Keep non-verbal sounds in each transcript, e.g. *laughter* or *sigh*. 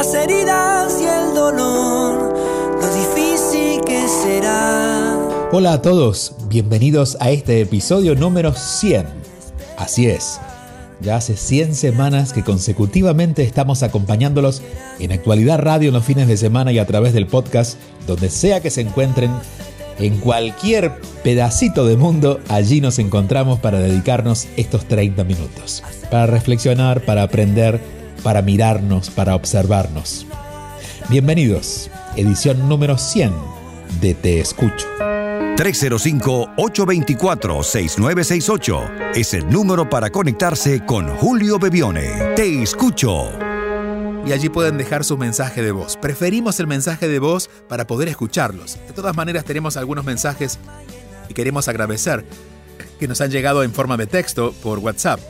Las heridas y el dolor, lo difícil que será. Hola a todos, bienvenidos a este episodio número 100. Así es, ya hace 100 semanas que consecutivamente estamos acompañándolos en Actualidad Radio en los fines de semana y a través del podcast, donde sea que se encuentren, en cualquier pedacito de mundo, allí nos encontramos para dedicarnos estos 30 minutos. Para reflexionar, para aprender, para mirarnos, para observarnos. Bienvenidos, edición número 100 de Te Escucho. 305-824-6968 es el número para conectarse con Julio Bebione. Te escucho. Y allí pueden dejar su mensaje de voz. Preferimos el mensaje de voz para poder escucharlos. De todas maneras tenemos algunos mensajes y queremos agradecer que nos han llegado en forma de texto por WhatsApp.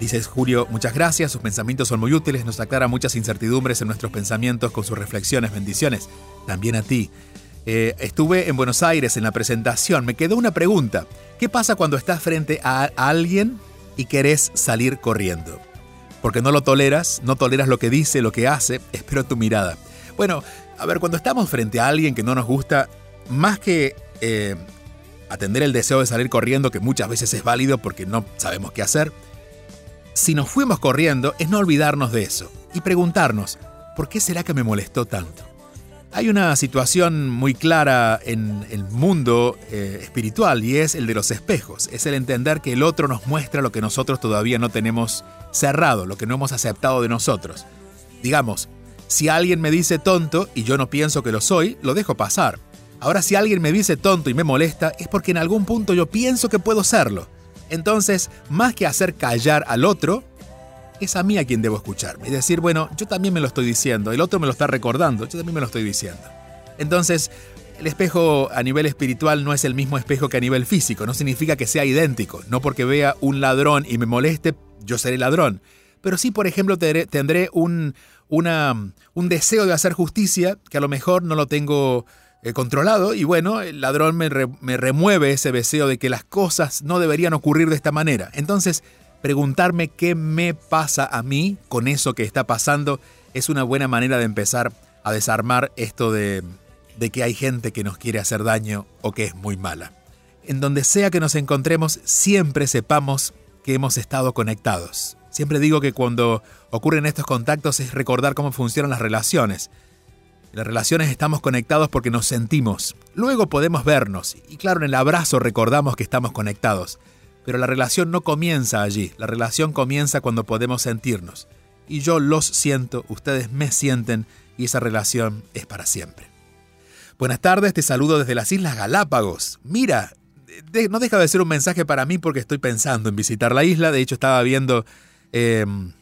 Dices Julio, muchas gracias, sus pensamientos son muy útiles, nos aclara muchas incertidumbres en nuestros pensamientos con sus reflexiones, bendiciones. También a ti. Eh, estuve en Buenos Aires en la presentación, me quedó una pregunta. ¿Qué pasa cuando estás frente a alguien y querés salir corriendo? Porque no lo toleras, no toleras lo que dice, lo que hace, espero tu mirada. Bueno, a ver, cuando estamos frente a alguien que no nos gusta, más que eh, atender el deseo de salir corriendo, que muchas veces es válido porque no sabemos qué hacer, si nos fuimos corriendo es no olvidarnos de eso y preguntarnos, ¿por qué será que me molestó tanto? Hay una situación muy clara en el mundo eh, espiritual y es el de los espejos. Es el entender que el otro nos muestra lo que nosotros todavía no tenemos cerrado, lo que no hemos aceptado de nosotros. Digamos, si alguien me dice tonto y yo no pienso que lo soy, lo dejo pasar. Ahora si alguien me dice tonto y me molesta es porque en algún punto yo pienso que puedo serlo. Entonces, más que hacer callar al otro, es a mí a quien debo escucharme. Y decir, bueno, yo también me lo estoy diciendo, el otro me lo está recordando, yo también me lo estoy diciendo. Entonces, el espejo a nivel espiritual no es el mismo espejo que a nivel físico, no significa que sea idéntico. No porque vea un ladrón y me moleste, yo seré ladrón. Pero sí, por ejemplo, tendré un, un deseo de hacer justicia que a lo mejor no lo tengo eh, controlado y bueno, el ladrón me, me remueve ese deseo de que las cosas no deberían ocurrir de esta manera. Entonces, preguntarme qué me pasa a mí con eso que está pasando es una buena manera de empezar a desarmar esto de, de que hay gente que nos quiere hacer daño o que es muy mala. En donde sea que nos encontremos, siempre sepamos que hemos estado conectados. Siempre digo que cuando ocurren estos contactos es recordar cómo funcionan las relaciones. Las relaciones estamos conectados porque nos sentimos. Luego podemos vernos y claro, en el abrazo recordamos que estamos conectados. Pero la relación no comienza allí, la relación comienza cuando podemos sentirnos. Y yo los siento, ustedes me sienten y esa relación es para siempre. Buenas tardes, te saludo desde las Islas Galápagos. Mira, no deja de ser un mensaje para mí porque estoy pensando en visitar la isla. De hecho, estaba viendo em,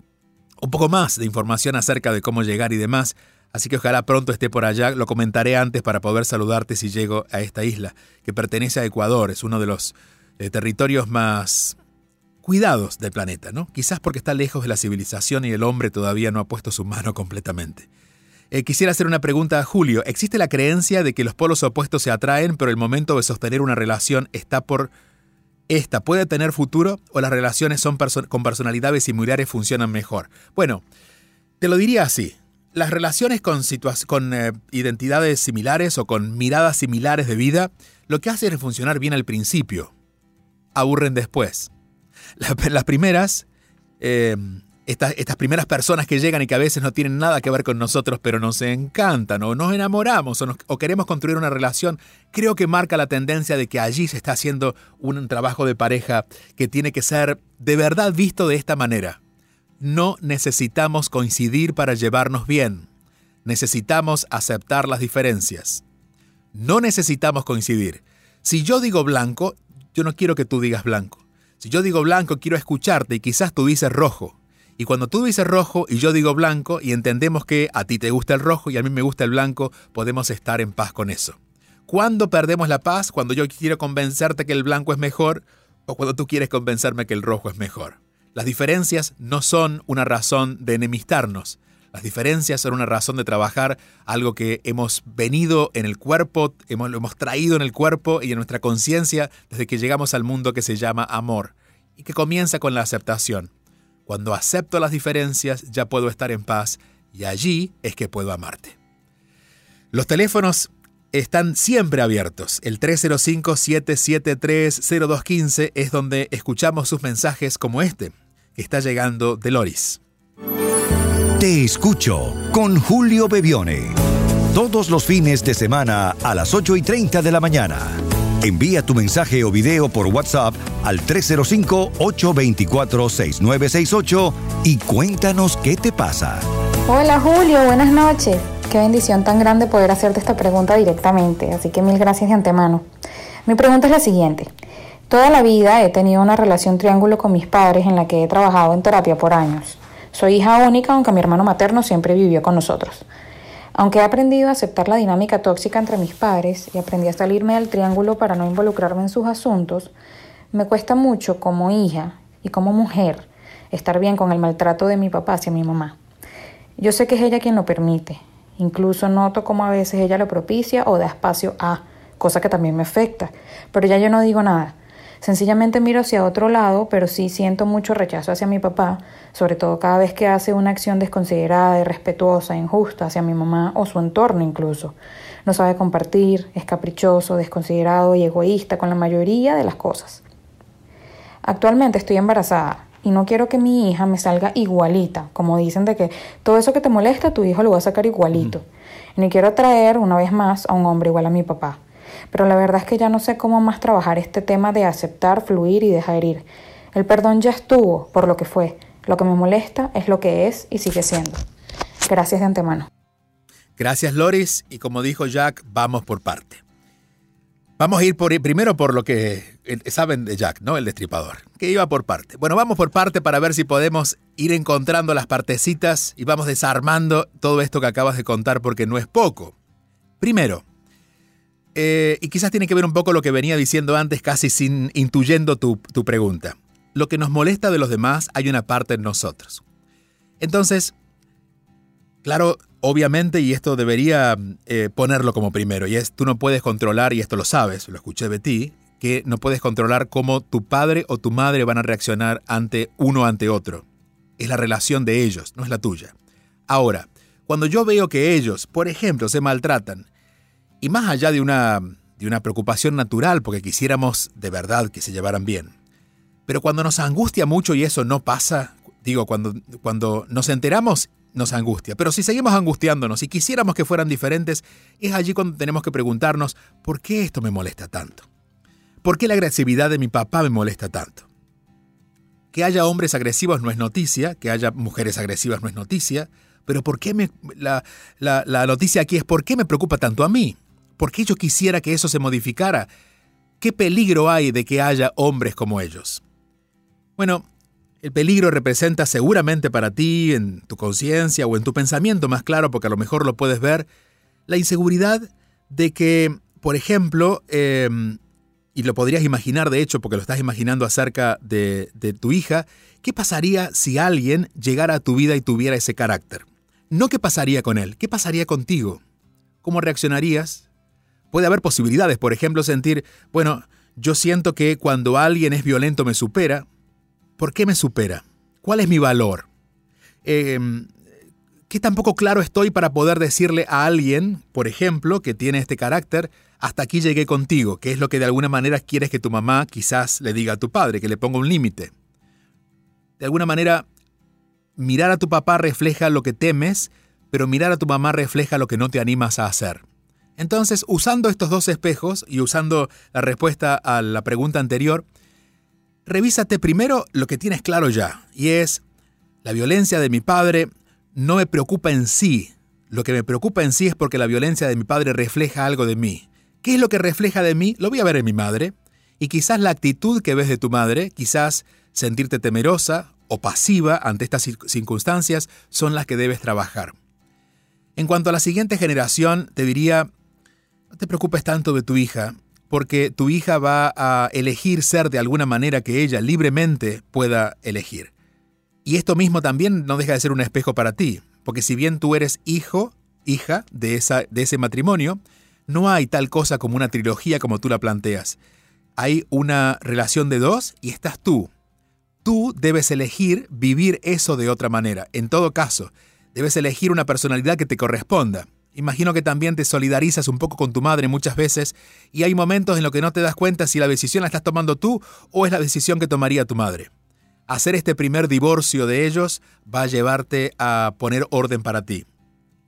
un poco más de información acerca de cómo llegar y demás. Así que ojalá pronto esté por allá. Lo comentaré antes para poder saludarte si llego a esta isla, que pertenece a Ecuador. Es uno de los eh, territorios más cuidados del planeta, ¿no? Quizás porque está lejos de la civilización y el hombre todavía no ha puesto su mano completamente. Eh, quisiera hacer una pregunta a Julio. ¿Existe la creencia de que los polos opuestos se atraen, pero el momento de sostener una relación está por... ¿Esta puede tener futuro o las relaciones son con personalidades similares funcionan mejor? Bueno, te lo diría así. Las relaciones con, eh, identidades similares o con miradas similares de vida, lo que hace es funcionar bien al principio. Aburren después. *laughs* las primeras eh, estas, primeras personas que llegan y que a veces no tienen nada que ver con nosotros, pero nos encantan o nos enamoramos o, queremos construir una relación, creo que marca la tendencia de que allí se está haciendo un trabajo de pareja que tiene que ser de verdad visto de esta manera. No necesitamos coincidir para llevarnos bien. Necesitamos aceptar las diferencias. No necesitamos coincidir. Si yo digo blanco, yo no quiero que tú digas blanco. Si yo digo blanco, quiero escucharte y quizás tú dices rojo Y cuando tú dices rojo y yo digo blanco y entendemos que a ti te gusta el rojo y a mí me gusta el blanco, podemos estar en paz con eso. ¿Cuándo perdemos la paz? Cuando yo quiero convencerte que el blanco es mejor o cuando tú quieres convencerme que el rojo es mejor. Las diferencias no son una razón de enemistarnos. Las diferencias son una razón de trabajar algo que hemos venido en el cuerpo, hemos, lo hemos traído en el cuerpo y en nuestra conciencia desde que llegamos al mundo que se llama amor y que comienza con la aceptación. Cuando acepto las diferencias ya puedo estar en paz y allí es que puedo amarte. Los teléfonos están siempre abiertos. El 305-773-0215 es donde escuchamos sus mensajes como este, está llegando de Loris. Te escucho con Julio Bebione. Todos los fines de semana a las 8 y 30 de la mañana. Envía tu mensaje o video por WhatsApp al 305-824-6968 y cuéntanos qué te pasa. Hola Julio, buenas noches. Qué bendición tan grande poder hacerte esta pregunta directamente, así que mil gracias de antemano. Mi pregunta es la siguiente. Toda la vida he tenido una relación triángulo con mis padres en la que he trabajado en terapia por años. Soy hija única, aunque mi hermano materno siempre vivió con nosotros. Aunque he aprendido a aceptar la dinámica tóxica entre mis padres y aprendí a salirme del triángulo para no involucrarme en sus asuntos, me cuesta mucho como hija y como mujer estar bien con el maltrato de mi papá hacia mi mamá. Yo sé que es ella quien lo permite. Incluso noto cómo a veces ella lo propicia o da espacio a, cosa que también me afecta. Pero ya yo no digo nada. Sencillamente miro hacia otro lado, pero sí siento mucho rechazo hacia mi papá, sobre todo cada vez que hace una acción desconsiderada, irrespetuosa, injusta hacia mi mamá o su entorno incluso. No sabe compartir, es caprichoso, desconsiderado y egoísta con la mayoría de las cosas. Actualmente estoy embarazada y no quiero que mi hija me salga igualita, como dicen de que todo eso que te molesta tu hijo lo va a sacar igualito. Ni quiero traer una vez más a un hombre igual a mi papá pero la verdad es que ya no sé cómo más trabajar este tema de aceptar, fluir y dejar ir. El perdón ya estuvo por lo que fue. Lo que me molesta es lo que es y sigue siendo. Gracias de antemano. Gracias Loris y como dijo Jack, vamos por parte. Vamos a ir por, primero por lo que eh, saben de Jack, ¿no? El destripador, que iba por parte. Bueno, vamos por parte para ver si podemos ir encontrando las partecitas y vamos desarmando todo esto que acabas de contar porque no es poco. Primero, eh, y quizás tiene que ver un poco lo que venía diciendo antes, casi sin intuyendo tu, pregunta. Lo que nos molesta de los demás hay una parte en nosotros. Entonces, claro, obviamente, y esto debería eh, ponerlo como primero, y es, tú no puedes controlar, y esto lo sabes, lo escuché de ti, que no puedes controlar cómo tu padre o tu madre van a reaccionar ante uno ante otro. Es la relación de ellos, no es la tuya. Ahora, cuando yo veo que ellos, por ejemplo, se maltratan, y más allá de una, de una preocupación natural, porque quisiéramos de verdad que se llevaran bien. Pero cuando nos angustia mucho y eso no pasa, digo, cuando, cuando nos enteramos, nos angustia. Pero si seguimos angustiándonos y quisiéramos que fueran diferentes, es allí cuando tenemos que preguntarnos, ¿por qué esto me molesta tanto? ¿Por qué la agresividad de mi papá me molesta tanto? Que haya hombres agresivos no es noticia, que haya mujeres agresivas no es noticia, pero ¿por qué me, la, la, la noticia aquí es por qué me preocupa tanto a mí? ¿Por qué yo quisiera que eso se modificara? ¿Qué peligro hay de que haya hombres como ellos? Bueno, el peligro representa seguramente para ti, en tu conciencia o en tu pensamiento más claro, porque a lo mejor lo puedes ver, la inseguridad de que, por ejemplo, em, y lo podrías imaginar de hecho porque lo estás imaginando acerca de, de tu hija, ¿qué pasaría si alguien llegara a tu vida y tuviera ese carácter? No qué pasaría con él, qué pasaría contigo. ¿Cómo reaccionarías? Puede haber posibilidades, por ejemplo, sentir, bueno, yo siento que cuando alguien es violento me supera. ¿Por qué me supera? ¿Cuál es mi valor? Eh, ¿Qué tampoco claro estoy para poder decirle a alguien, por ejemplo, que tiene este carácter, hasta aquí llegué contigo, que es lo que de alguna manera quieres que tu mamá quizás le diga a tu padre, que le ponga un límite? De alguna manera, mirar a tu papá refleja lo que temes, pero mirar a tu mamá refleja lo que no te animas a hacer. Entonces, usando estos dos espejos y usando la respuesta a la pregunta anterior, revísate primero lo que tienes claro ya, y es, la violencia de mi padre no me preocupa en sí. Lo que me preocupa en sí es porque la violencia de mi padre refleja algo de mí. ¿Qué es lo que refleja de mí? Lo voy a ver en mi madre. Y quizás la actitud que ves de tu madre, quizás sentirte temerosa o pasiva ante estas circunstancias son las que debes trabajar. En cuanto a la siguiente generación, te diría, no te preocupes tanto de tu hija, porque tu hija va a elegir ser de alguna manera que ella libremente pueda elegir. Y esto mismo también no deja de ser un espejo para ti, porque si bien tú eres hijo, hija de, esa, de ese matrimonio, no hay tal cosa como una trilogía como tú la planteas. Hay una relación de dos y estás tú. Tú debes elegir vivir eso de otra manera. En todo caso, debes elegir una personalidad que te corresponda. Imagino que también te solidarizas un poco con tu madre muchas veces y hay momentos en los que no te das cuenta si la decisión la estás tomando tú o es la decisión que tomaría tu madre. Hacer este primer divorcio de ellos va a llevarte a poner orden para ti.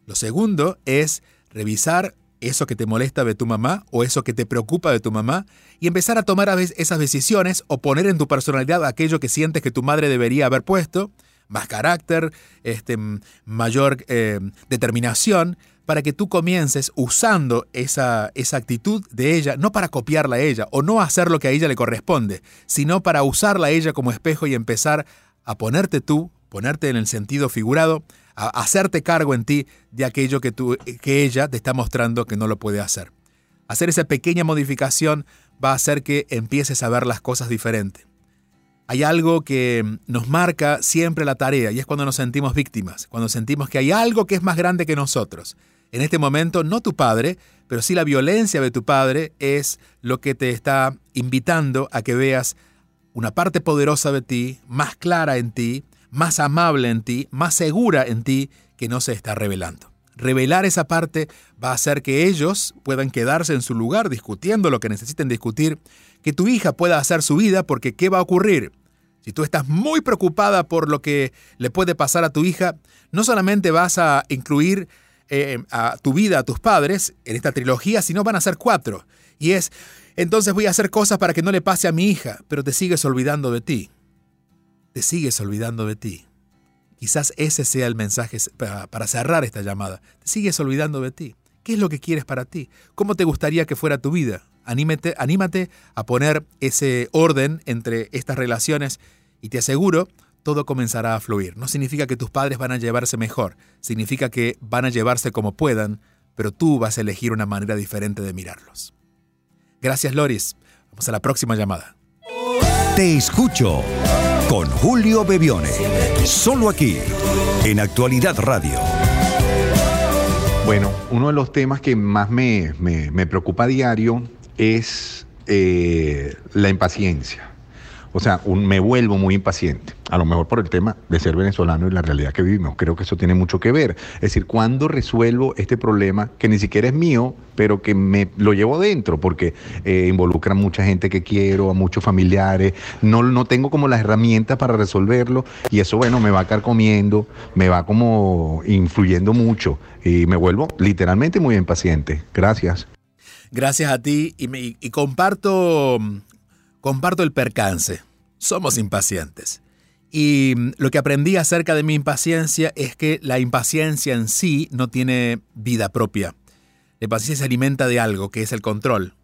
Lo segundo es revisar eso que te molesta de tu mamá o eso que te preocupa de tu mamá y empezar a tomar esas decisiones o poner en tu personalidad aquello que sientes que tu madre debería haber puesto, más carácter, este, mayor eh, determinación, para que tú comiences usando esa, esa actitud de ella, no para copiarla a ella o no hacer lo que a ella le corresponde, sino para usarla a ella como espejo y empezar a ponerte tú, ponerte en el sentido figurado, a hacerte cargo en ti de aquello que, tú, que ella te está mostrando que no lo puede hacer. Hacer esa pequeña modificación va a hacer que empieces a ver las cosas diferente. Hay algo que nos marca siempre la tarea y es cuando nos sentimos víctimas, cuando sentimos que hay algo que es más grande que nosotros. En este momento, no tu padre, pero sí la violencia de tu padre es lo que te está invitando a que veas una parte poderosa de ti, más clara en ti, más amable en ti, más segura en ti, que no se está revelando. Revelar esa parte va a hacer que ellos puedan quedarse en su lugar discutiendo lo que necesiten discutir, que tu hija pueda hacer su vida, porque ¿qué va a ocurrir? Si tú estás muy preocupada por lo que le puede pasar a tu hija, no solamente vas a incluir eh, a tu vida, a tus padres, en esta trilogía, sino van a ser cuatro. Y es, entonces voy a hacer cosas para que no le pase a mi hija, pero te sigues olvidando de ti te sigues olvidando de ti. Quizás ese sea el mensaje para cerrar esta llamada. Te sigues olvidando de ti. ¿Qué es lo que quieres para ti? ¿Cómo te gustaría que fuera tu vida? Anímate, anímate a poner ese orden entre estas relaciones y te aseguro, todo comenzará a fluir. No significa que tus padres van a llevarse mejor, significa que van a llevarse como puedan, pero tú vas a elegir una manera diferente de mirarlos. Gracias, Loris. Vamos a la próxima llamada. Te escucho con Julio Bebione. Solo aquí, en Actualidad Radio. Bueno, uno de los temas que más me, preocupa a diario es eh, la impaciencia. O sea, me vuelvo muy impaciente. A lo mejor por el tema de ser venezolano y la realidad que vivimos. Creo que eso tiene mucho que ver. Es decir, ¿cuándo resuelvo este problema que ni siquiera es mío, pero que me lo llevo dentro? Porque eh, involucra a mucha gente que quiero, a muchos familiares. No, no tengo como las herramientas para resolverlo. Y eso, bueno, me va a estar comiendo, me va como influyendo mucho. Y me vuelvo literalmente muy impaciente. Gracias. Gracias a ti y, y comparto comparto el percance. Somos impacientes. Y mm, lo que aprendí acerca de mi impaciencia es que la impaciencia en sí no tiene vida propia. La impaciencia se alimenta de algo, que es el control.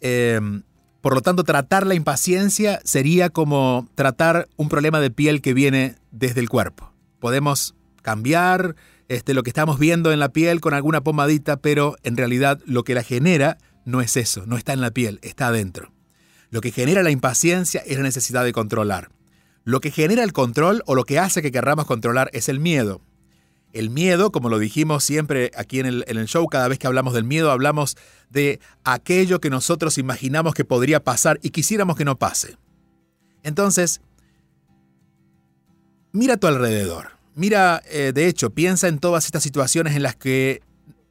Em, por lo tanto, tratar la impaciencia sería como tratar un problema de piel que viene desde el cuerpo. Podemos cambiar este, lo que estamos viendo en la piel con alguna pomadita, pero en realidad lo que la genera no es eso, no está en la piel, está adentro. Lo que genera la impaciencia es la necesidad de controlar. Lo que genera el control o lo que hace que querramos controlar es el miedo. El miedo, como lo dijimos siempre aquí en el, show, cada vez que hablamos del miedo, hablamos de aquello que nosotros imaginamos que podría pasar y quisiéramos que no pase. Entonces, mira a tu alrededor. Mira, eh, de hecho, piensa en todas estas situaciones en las que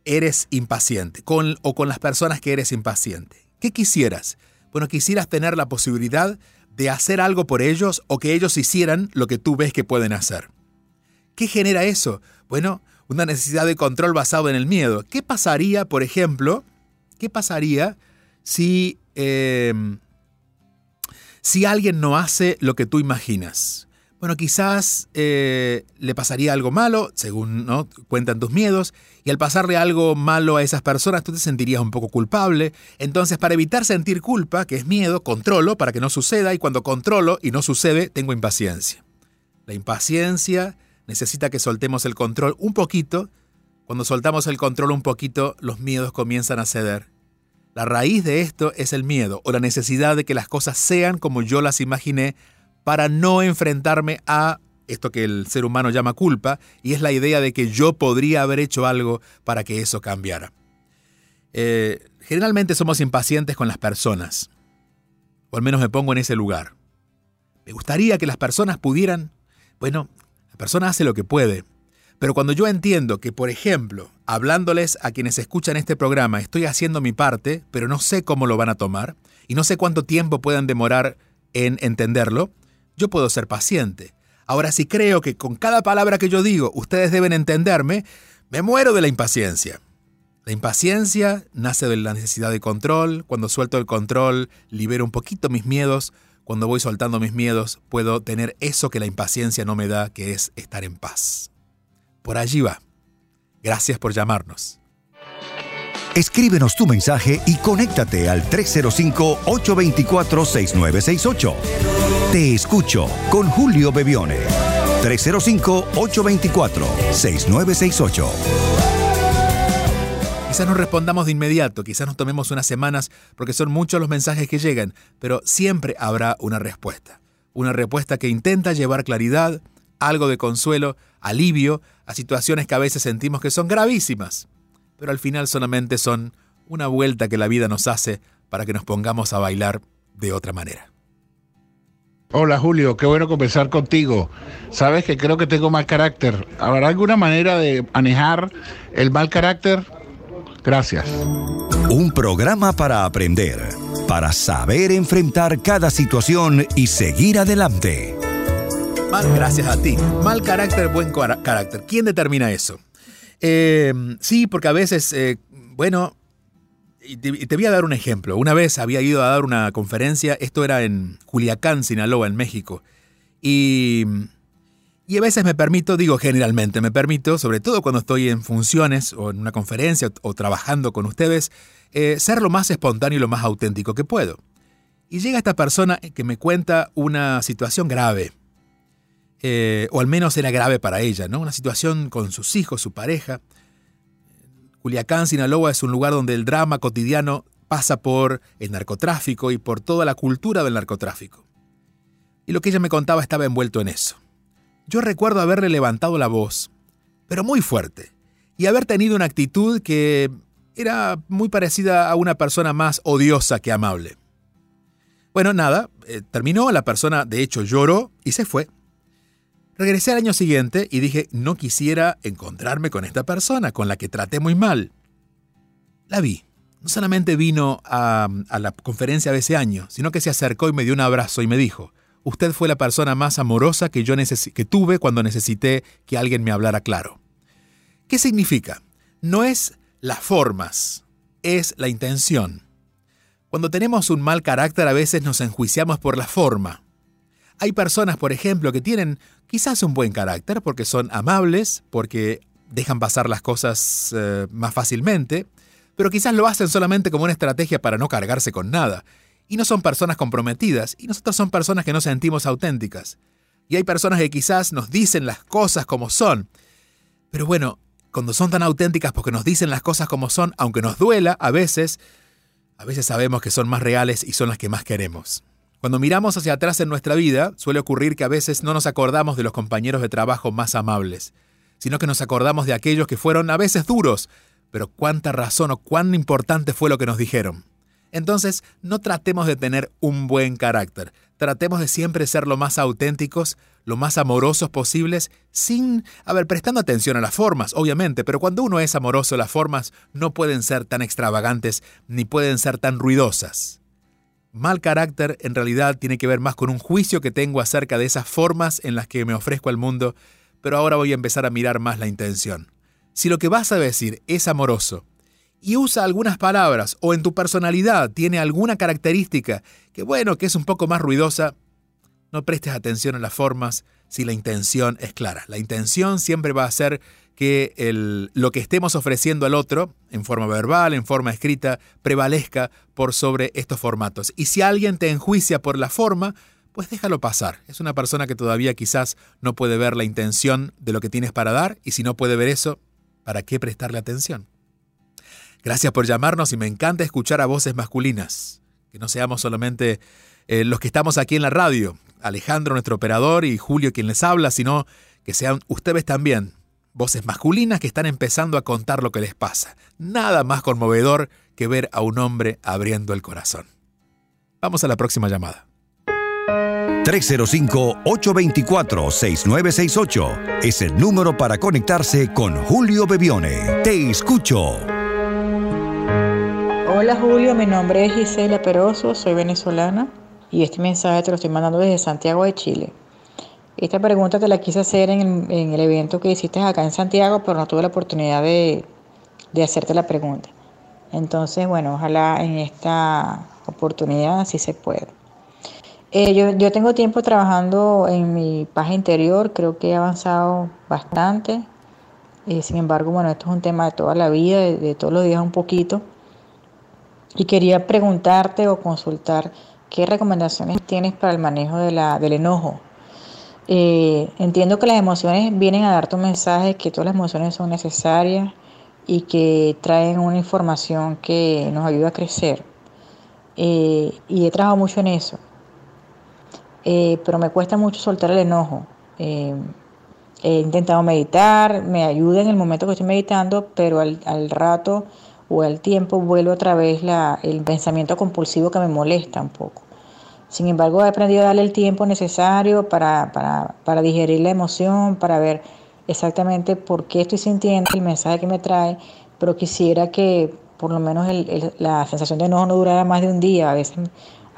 eres impaciente, con o con las personas que eres impaciente. ¿Qué quisieras? Bueno, quisieras tener la posibilidad de hacer algo por ellos o que ellos hicieran lo que tú ves que pueden hacer. ¿Qué genera eso? Bueno, una necesidad de control basado en el miedo. ¿Qué pasaría, por ejemplo, qué pasaría si, eh, si alguien no hace lo que tú imaginas? Bueno, quizás eh, le pasaría algo malo, según ¿no? cuentan tus miedos, y al pasarle algo malo a esas personas tú te sentirías un poco culpable. Entonces, para evitar sentir culpa, que es miedo, controlo para que no suceda, y cuando controlo y no sucede, tengo impaciencia. La impaciencia necesita que soltemos el control un poquito. Cuando soltamos el control un poquito, los miedos comienzan a ceder. La raíz de esto es el miedo o la necesidad de que las cosas sean como yo las imaginé para no enfrentarme a esto que el ser humano llama culpa, y es la idea de que yo podría haber hecho algo para que eso cambiara. Eh, generalmente somos impacientes con las personas, o al menos me pongo en ese lugar. Me gustaría que las personas pudieran, bueno, la persona hace lo que puede, pero cuando yo entiendo que, por ejemplo, hablándoles a quienes escuchan este programa, estoy haciendo mi parte, pero no sé cómo lo van a tomar, y no sé cuánto tiempo puedan demorar en entenderlo, yo puedo ser paciente. Ahora, si creo que con cada palabra que yo digo ustedes deben entenderme, me muero de la impaciencia. La impaciencia nace de la necesidad de control. Cuando suelto el control, libero un poquito mis miedos. Cuando voy soltando mis miedos, puedo tener eso que la impaciencia no me da, que es estar en paz. Por allí va. Gracias por llamarnos. Escríbenos tu mensaje y conéctate al 305-824-6968. Te escucho con Julio Bebione. 305-824-6968. Quizás no respondamos de inmediato, quizás nos tomemos unas semanas porque son muchos los mensajes que llegan, pero siempre habrá una respuesta. Una respuesta que intenta llevar claridad, algo de consuelo, alivio a situaciones que a veces sentimos que son gravísimas, pero al final solamente son una vuelta que la vida nos hace para que nos pongamos a bailar de otra manera. Hola Julio, qué bueno conversar contigo. Sabes que creo que tengo mal carácter. ¿Habrá alguna manera de manejar el mal carácter? Gracias. Un programa para aprender, para saber enfrentar cada situación y seguir adelante. Mal, gracias a ti. Mal carácter, buen carácter. ¿Quién determina eso? Eh, sí, porque a veces, eh, bueno, y te, voy a dar un ejemplo. Una vez había ido a dar una conferencia, esto era en Culiacán, Sinaloa, en México. Y, y a veces me permito, digo generalmente, me permito, sobre todo cuando estoy en funciones o en una conferencia o, trabajando con ustedes, eh, ser lo más espontáneo y lo más auténtico que puedo. Y llega esta persona que me cuenta una situación grave. O al menos era grave para ella, ¿no? Una situación con sus hijos, su pareja. Culiacán, Sinaloa es un lugar donde el drama cotidiano pasa por el narcotráfico y por toda la cultura del narcotráfico. Y lo que ella me contaba estaba envuelto en eso. Yo recuerdo haberle levantado la voz, pero muy fuerte, y haber tenido una actitud que era muy parecida a una persona más odiosa que amable. Bueno, nada, eh, terminó, la persona de hecho lloró y se fue. Regresé al año siguiente y dije, no quisiera encontrarme con esta persona, con la que traté muy mal. La vi. No solamente vino a, la conferencia de ese año, sino que se acercó y me dio un abrazo y me dijo, usted fue la persona más amorosa que yo que tuve cuando necesité que alguien me hablara claro. ¿Qué significa? No es las formas, es la intención. Cuando tenemos un mal carácter a veces nos enjuiciamos por la forma. Hay personas, por ejemplo, que tienen quizás un buen carácter porque son amables, porque dejan pasar las cosas eh, más fácilmente, pero quizás lo hacen solamente como una estrategia para no cargarse con nada. Y no son personas comprometidas, y nosotros son personas que no sentimos auténticas. Y hay personas que quizás nos dicen las cosas como son. Pero bueno, cuando son tan auténticas porque nos dicen las cosas como son, aunque nos duela a veces, a veces sabemos que son más reales y son las que más queremos. Cuando miramos hacia atrás en nuestra vida, suele ocurrir que a veces no nos acordamos de los compañeros de trabajo más amables, sino que nos acordamos de aquellos que fueron a veces duros, pero cuánta razón o cuán importante fue lo que nos dijeron. Entonces, no tratemos de tener un buen carácter, tratemos de siempre ser lo más auténticos, lo más amorosos posibles, sin, a ver, prestando atención a las formas, obviamente, pero cuando uno es amoroso, las formas no pueden ser tan extravagantes ni pueden ser tan ruidosas. Mal carácter en realidad tiene que ver más con un juicio que tengo acerca de esas formas en las que me ofrezco al mundo, pero ahora voy a empezar a mirar más la intención. Si lo que vas a decir es amoroso y usa algunas palabras o en tu personalidad tiene alguna característica que bueno, que es un poco más ruidosa, no prestes atención a las formas si la intención es clara. La intención siempre va a ser que el, lo que estemos ofreciendo al otro, en forma verbal, en forma escrita, prevalezca por sobre estos formatos. Y si alguien te enjuicia por la forma, pues déjalo pasar. Es una persona que todavía quizás no puede ver la intención de lo que tienes para dar y si no puede ver eso, ¿para qué prestarle atención? Gracias por llamarnos y me encanta escuchar a voces masculinas, que no seamos solamente eh, los que estamos aquí en la radio, Alejandro nuestro operador y Julio quien les habla, sino que sean ustedes también voces masculinas que están empezando a contar lo que les pasa. Nada más conmovedor que ver a un hombre abriendo el corazón. Vamos a la próxima llamada. 305-824-6968 es el número para conectarse con Julio Bebione. Te escucho. Hola Julio, mi nombre es Gisela Peroso, soy venezolana y este mensaje te lo estoy mandando desde Santiago de Chile. Esta pregunta te la quise hacer en el, evento que hiciste acá en Santiago, pero no tuve la oportunidad de, hacerte la pregunta. Entonces, bueno, ojalá en esta oportunidad sí se pueda. Eh, yo, yo, tengo tiempo trabajando en mi paz interior, creo que he avanzado bastante. Eh, sin embargo, bueno, esto es un tema de toda la vida, de, todos los días un poquito. Y quería preguntarte o consultar qué recomendaciones tienes para el manejo del enojo. Eh, entiendo que las emociones vienen a darte un mensaje, que todas las emociones son necesarias y que traen una información que nos ayuda a crecer. y he trabajado mucho en eso. Eh, pero me cuesta mucho soltar el enojo. Eh, he intentado meditar, me ayuda en el momento que estoy meditando, pero al, rato o al tiempo vuelve otra vez la, el pensamiento compulsivo que me molesta un poco. Sin embargo, he aprendido a darle el tiempo necesario para, para, para digerir la emoción, para ver exactamente por qué estoy sintiendo el mensaje que me trae, pero quisiera que por lo menos la sensación de enojo no durara más de un día. A veces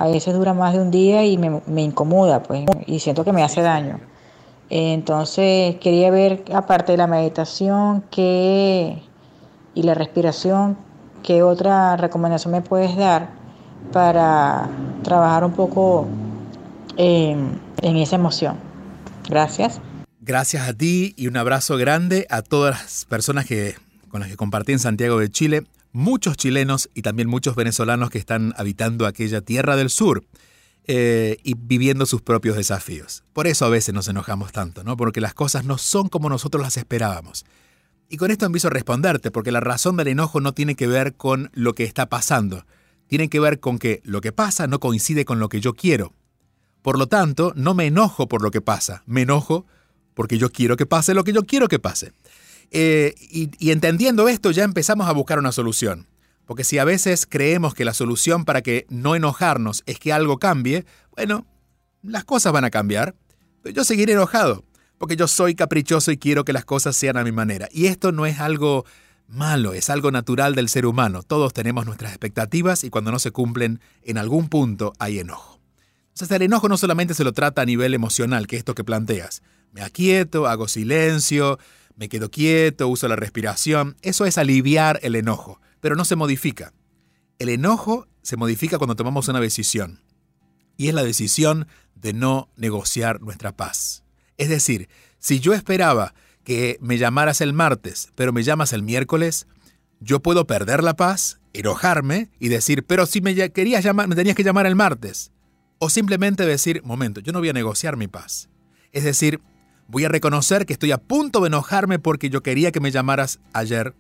a veces dura más de un día y me, me incomoda, pues, y siento que me hace daño. Entonces quería ver, aparte de la meditación qué, y la respiración, qué otra recomendación me puedes dar para trabajar un poco en, esa emoción. Gracias. Gracias a ti y un abrazo grande a todas las personas que, con las que compartí en Santiago de Chile muchos chilenos y también muchos venezolanos que están habitando aquella tierra del sur eh, y viviendo sus propios desafíos. Por eso a veces nos enojamos tanto, ¿no? Porque las cosas no son como nosotros las esperábamos. Y con esto empiezo a responderte, porque la razón del enojo no tiene que ver con lo que está pasando, tiene que ver con que lo que pasa no coincide con lo que yo quiero. Por lo tanto, no me enojo por lo que pasa, me enojo porque yo quiero que pase lo que yo quiero que pase. Eh, y, entendiendo esto ya empezamos a buscar una solución. Porque si a veces creemos que la solución para que no enojarnos es que algo cambie, bueno, las cosas van a cambiar, pero yo seguiré enojado, porque yo soy caprichoso y quiero que las cosas sean a mi manera. Y esto no es algo malo, es algo natural del ser humano. Todos tenemos nuestras expectativas y cuando no se cumplen, en algún punto hay enojo. Entonces el enojo no solamente se lo trata a nivel emocional, que es esto que planteas. Me aquieto, hago silencio, me quedo quieto, uso la respiración. Eso es aliviar el enojo, pero no se modifica. El enojo se modifica cuando tomamos una decisión. Y es la decisión de no negociar nuestra paz. Es decir, si yo esperaba que me llamaras el martes, pero me llamas el miércoles, yo puedo perder la paz, enojarme y decir, pero si me querías llamar, me tenías que llamar el martes. O simplemente decir, momento, yo no voy a negociar mi paz. Es decir, Voy a reconocer que estoy a punto de enojarme porque yo quería que me llamaras ayer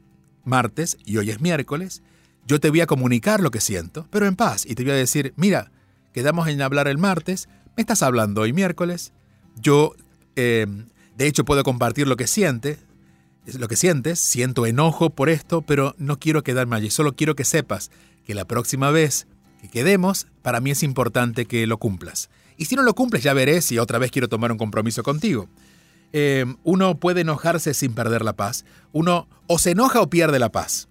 martes y hoy es miércoles. Yo te voy a comunicar lo que siento, pero en paz, y te voy a decir, mira, quedamos en hablar el martes, me estás hablando hoy miércoles, yo eh, de hecho puedo compartir lo que siente, lo que sientes, siento enojo por esto, pero no quiero quedarme allí, solo quiero que sepas que la próxima vez que quedemos, para mí es importante que lo cumplas. Y si no lo cumples, ya veré si otra vez quiero tomar un compromiso contigo. Eh, uno puede enojarse sin perder la paz. Uno o se enoja o pierde la paz.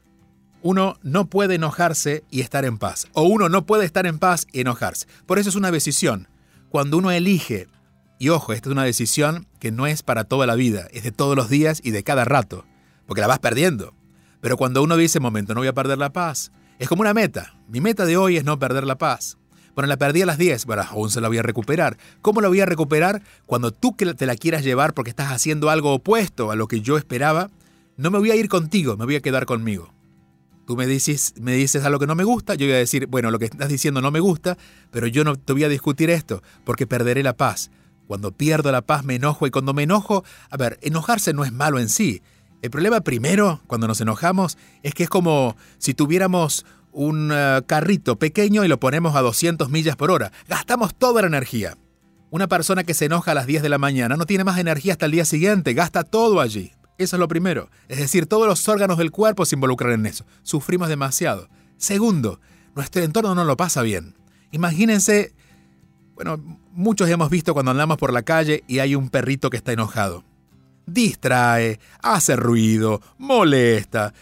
Uno no puede enojarse y estar en paz. O uno no puede estar en paz y enojarse. Por eso es una decisión. Cuando uno elige, y ojo, esta es una decisión que no es para toda la vida, es de todos los días y de cada rato, porque la vas perdiendo. Pero cuando uno dice, momento, no voy a perder la paz, es como una meta. Mi meta de hoy es no perder la paz. Bueno, la perdí a las 10, bueno, aún se la voy a recuperar. ¿Cómo la voy a recuperar? Cuando tú te la quieras llevar porque estás haciendo algo opuesto a lo que yo esperaba, no me voy a ir contigo, me voy a quedar conmigo. Tú me dices, me dices algo que no me gusta, yo voy a decir, bueno, lo que estás diciendo no me gusta, pero yo no te voy a discutir esto, porque perderé la paz. Cuando pierdo la paz me enojo y cuando me enojo, a ver, enojarse no es malo en sí. El problema primero, cuando nos enojamos, es que es como si tuviéramos un eh, carrito pequeño y lo ponemos a 200 millas por hora. Gastamos toda la energía. Una persona que se enoja a las 10 de la mañana no tiene más energía hasta el día siguiente, gasta todo allí. Eso es lo primero. Es decir, todos los órganos del cuerpo se involucran en eso. Sufrimos demasiado. Segundo, nuestro entorno no lo pasa bien. Imagínense, bueno, muchos hemos visto cuando andamos por la calle y hay un perrito que está enojado. Distrae, hace ruido, molesta.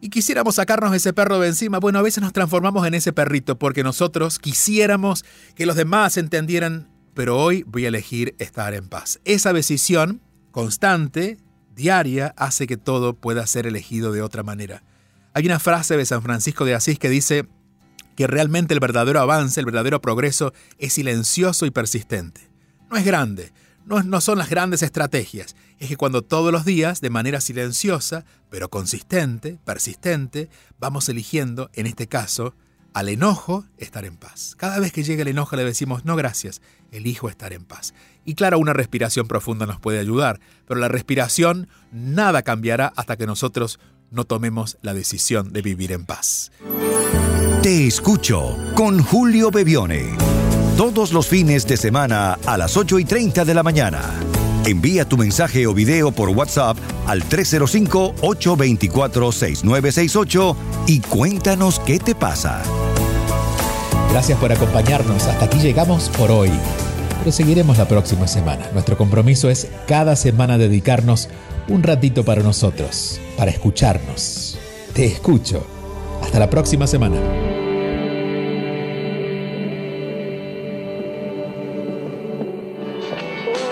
Y quisiéramos sacarnos ese perro de encima. Bueno, a veces nos transformamos en ese perrito porque nosotros quisiéramos que los demás entendieran, pero hoy voy a elegir estar en paz. Esa decisión constante, diaria hace que todo pueda ser elegido de otra manera. Hay una frase de San Francisco de Asís que dice que realmente el verdadero avance, el verdadero progreso es silencioso y persistente. No es grande, no, no son las grandes estrategias, es que cuando todos los días, de manera silenciosa, pero consistente, persistente, vamos eligiendo, en este caso, al enojo, estar en paz. Cada vez que llega el enojo le decimos, no gracias, elijo estar en paz. Y claro, una respiración profunda nos puede ayudar, pero la respiración nada cambiará hasta que nosotros no tomemos la decisión de vivir en paz. Te escucho con Julio Bebione. Todos los fines de semana a las 8 y 30 de la mañana. Envía tu mensaje o video por WhatsApp al 305-824-6968 y cuéntanos qué te pasa. Gracias por acompañarnos. Hasta aquí llegamos por hoy. Pero seguiremos la próxima semana. Nuestro compromiso es cada semana dedicarnos un ratito para nosotros, para escucharnos. Te escucho. Hasta la próxima semana.